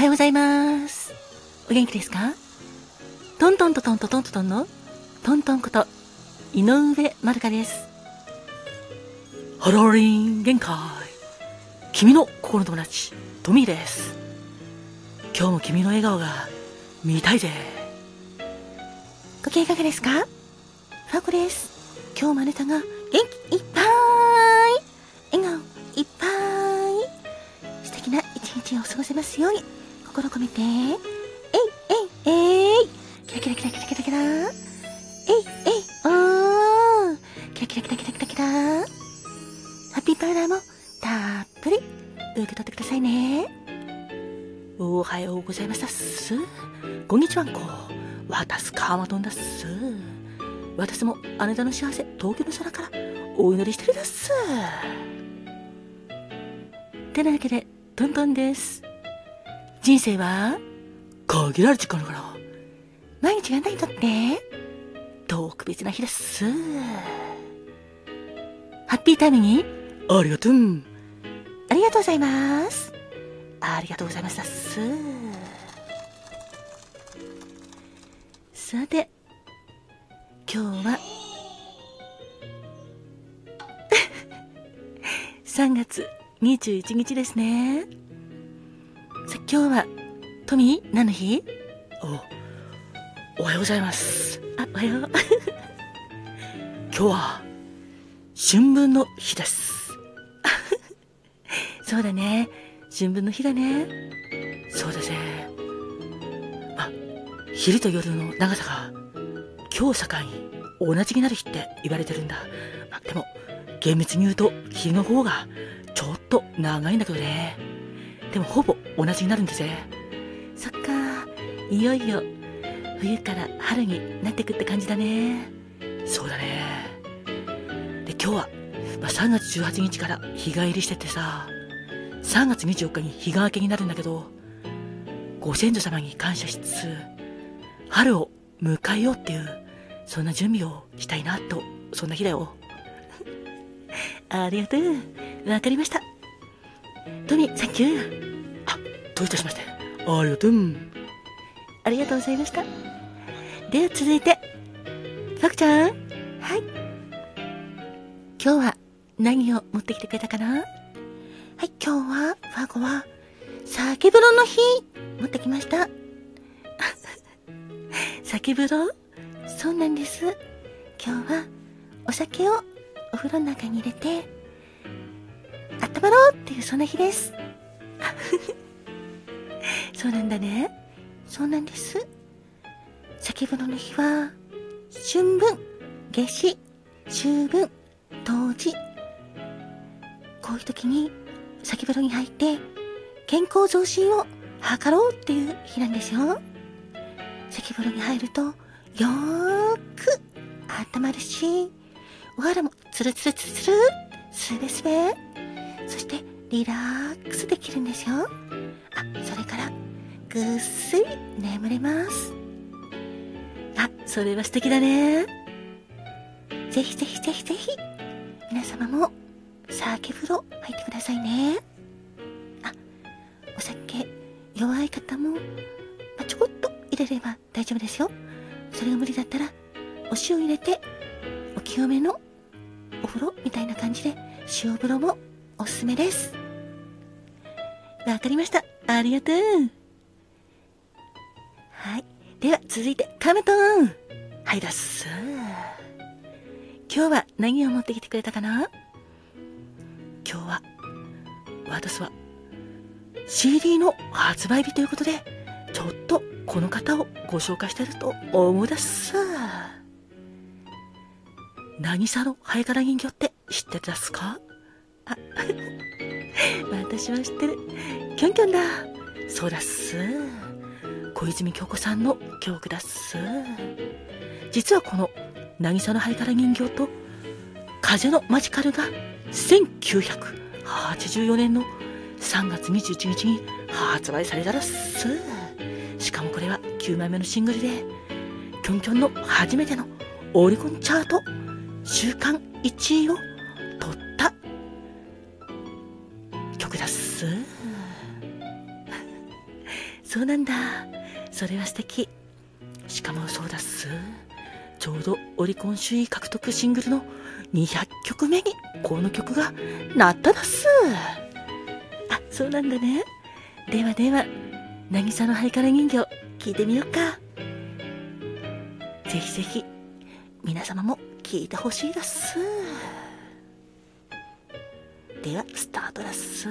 はようございます。お元気ですか？トントントントントントントンのトントンこと井上まるかです。ハローリン限界。君の心の友達、トミーです。今日も君の笑顔が見たいぜ。ご機嫌いかがですか？ファコです。今日もあなたが元気いっぱい笑顔いっぱい素敵な一日を過ごせますように心込めて。えいえいえい。キラキラキラキラキラキラ。えいえいおー。キラキラキラキラキラ。キラハッピーパウダーもたっぷり。受け取ってくださいね。おはようございます。だっすこんにちはんこ私カーマトンだっす。私もあなたの幸せ東京の空から。お祈りしてるだっす。てなわけでトントンです。人生は？限られる時間だから。毎日があなたにとって？特別な日です。ハッピータイムに？ありがとう。ありがとうございます。ありがとうございます。だっすさて今日は？3月21日ですね。さ今日はトミー何の日おおはようございます。あおはよう。今日は春分の日です。そうだね。春分の日だね。そうだぜ。あ昼と夜の長さが今日境に同じになる日って言われてるんだ。まあ、でも、厳密に言うと日の方がちょっと長いんだけどね。でもほぼ同じになるんだぜ。そっか、いよいよ冬から春になってくって感じだね。そうだね。で、今日は、まあ、3月18日から日が入りしててさ、3月24日に日が明けになるんだけど、ご先祖様に感謝しつつ、春を迎えようっていう、そんな準備をしたいなと、そんな日だよ。ありがとう。わかりました。トミー、サンキュー。あ、どういたしまして。ありがとう。ありがとうございました。では続いて、ファクちゃん。はい。今日は何を持ってきてくれたかな？はい、今日は、ファゴは、酒風呂の日、持ってきました。酒風呂？そうなんです。今日はお酒をお風呂の中に入れて、温まろうっていうそんな日です。そうなんだね。そうなんです。酒風呂の日は、春分、夏至、秋分、冬至。こういう時に酒風呂に入って健康増進を図ろうっていう日なんですよ。酒風呂に入るとよーく温まるし、お肌もツルツルツルツル、すべすべ、そしてリラックスできるんですよ。あ、それからぐっすり眠れます。あ、それは素敵だね。ぜひぜひぜひぜひ、皆様も酒風呂入ってくださいね。あ、お酒弱い方も、まあ、ちょこっと入れれば大丈夫ですよ。それが無理だったら、お塩入れて、お清めのお風呂みたいな感じで、塩風呂もおすすめです。わかりました。ありがとう。はい。では、続いて、カメトーン。はいだっす。今日は何を持ってきてくれたかな？今日は、私は、CD の発売日ということで、ちょっとこの方をご紹介したいと思い出す。渚のハエから人形って知ってたっすか？あ、私は知ってる。キョンキョンだ。そうだっす。小泉京子さんの曲だっす。実はこの渚のハエから人形と風のマジカルが1984年の3月21日に発売されたらっす。しかもこれは9枚目のシングルで、キョンキョンの初めてのオリコンチャート週間1位をそうなんだ。それは素敵。しかもそうだっす。ちょうどオリコン首位獲得シングルの200曲目にこの曲がなっただっす。あそうなんだね。ではでは渚のハイカラ人形聞いてみようか。ぜひぜひ皆様も聞いてほしいだっす。ではスタートだっす。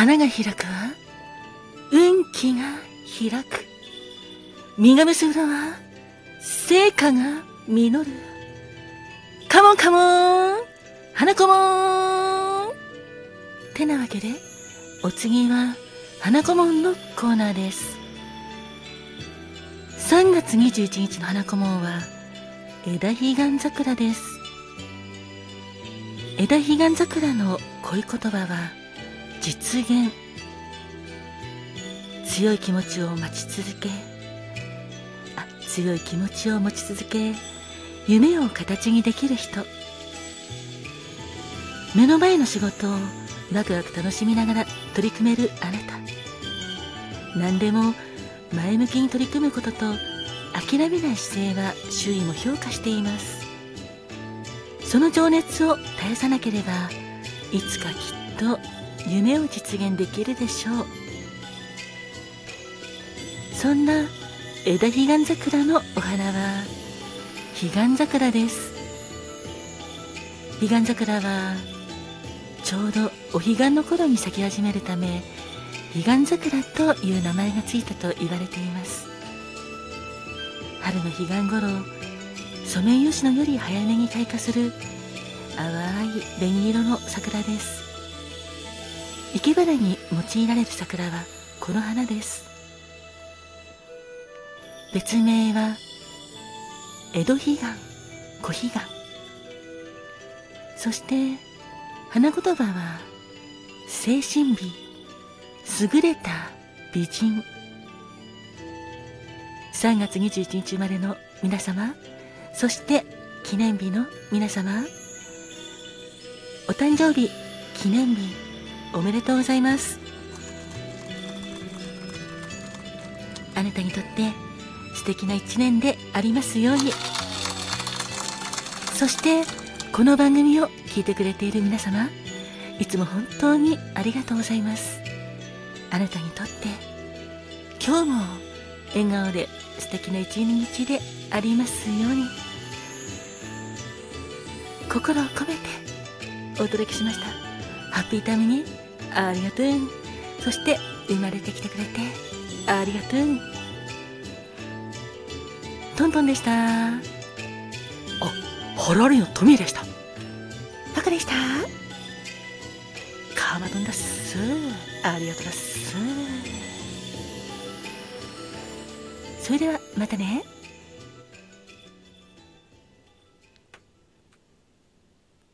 花が開くわ。運気が開く。実が結ぶのは成果が実る。カモンカモン。花子もん。てなわけでお次は花子もんのコーナーです。3月21日の花子もんは枝彼岸桜です。枝彼岸桜の恋言葉は実現。強い気持ちを待ち続け強い気持ちを持ち続け夢を形にできる人。目の前の仕事をワクワク楽しみながら取り組めるあなた。何でも前向きに取り組むことと諦めない姿勢は周囲も評価しています。その情熱を絶やさなければいつかきっと夢を実現できるでしょう。そんな枝彼岸桜のお花は彼岸桜です。彼岸桜はちょうどお彼岸の頃に咲き始めるため彼岸桜という名前がついたと言われています。春の彼岸頃ソメイヨシノより早めに開花する淡い紅色の桜です。生け花に用いられる桜はこの花です。別名は江戸彼岸小彼岸そして花言葉は精神美優れた美人。3月21日生まれの皆様そして記念日の皆様お誕生日記念日おめでとうございます。あなたにとって素敵な一年でありますようにそしてこの番組を聞いてくれている皆様いつも本当にありがとうございますあなたにとって今日も笑顔で素敵な一日でありますように心を込めてお届けしましたハッピータイムにありがとう。そして、生まれてきてくれて、ありがとう。トントンでした。あ、ハラリのトミーでした。バカでした。カーマドンだっす。ありがとうだっす。それでは、またね。